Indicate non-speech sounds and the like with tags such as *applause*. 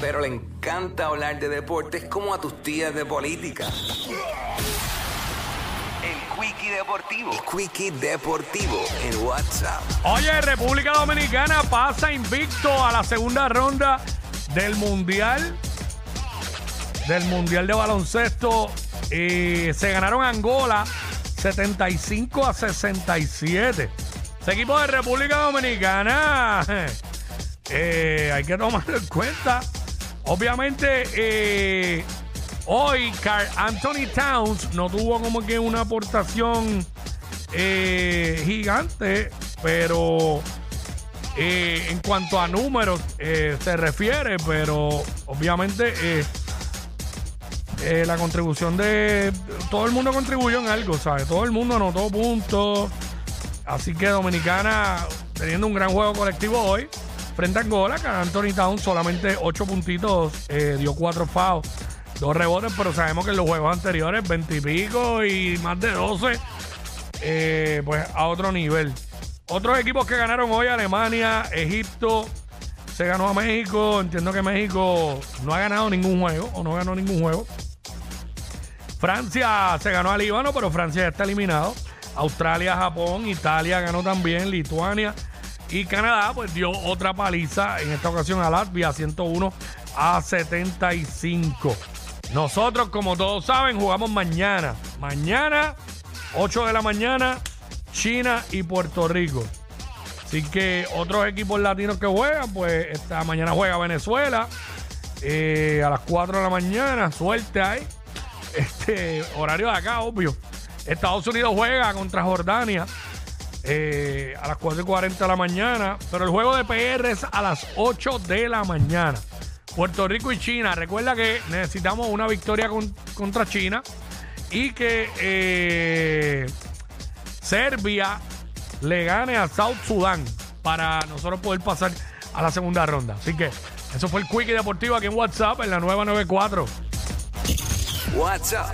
pero le encanta hablar de deportes como a tus tías de política. El Quickie Deportivo. El Quickie Deportivo en WhatsApp. Oye, República Dominicana pasa invicto a la segunda ronda del Mundial. Del Mundial de Baloncesto. Y se ganaron Angola 75 a 67. Ese equipo de República Dominicana *laughs* eh, hay que tomarlo en cuenta. Obviamente, eh, hoy Carl Anthony Towns no tuvo como que una aportación eh, gigante, pero eh, en cuanto a números eh, se refiere, pero obviamente eh, eh, la contribución de todo el mundo contribuyó en algo, ¿sabes? Todo el mundo anotó puntos. Así que Dominicana teniendo un gran juego colectivo hoy frente a Angola, que Anthony Town solamente 8 puntitos, eh, dio 4 fouls, 2 rebotes, pero sabemos que en los juegos anteriores 20 y pico y más de 12, eh, pues a otro nivel. Otros equipos que ganaron hoy, Alemania, Egipto, se ganó a México. Entiendo que México no ha ganado ningún juego o no ganó ningún juego. Francia se ganó a Líbano, pero Francia ya está eliminado. Australia, Japón, Italia ganó también, Lituania y Canadá pues dio otra paliza en esta ocasión a Latvia 101 a 75. Nosotros, como todos saben, jugamos mañana. Mañana, 8 de la mañana, China y Puerto Rico. Así que otros equipos latinos que juegan, pues esta mañana juega Venezuela eh, a las 4 de la mañana. Suerte ahí. *laughs* Este horario de acá, obvio. Estados Unidos juega contra Jordania eh, a las 4 y 40 de la mañana. Pero el juego de PR es a las 8 de la mañana. Puerto Rico y China. Recuerda que necesitamos una victoria con- contra China y que eh, Serbia le gane a South Sudán para nosotros poder pasar a la segunda ronda. Así que eso fue el Quickie Deportivo aquí en WhatsApp en la nueva 94. WhatsApp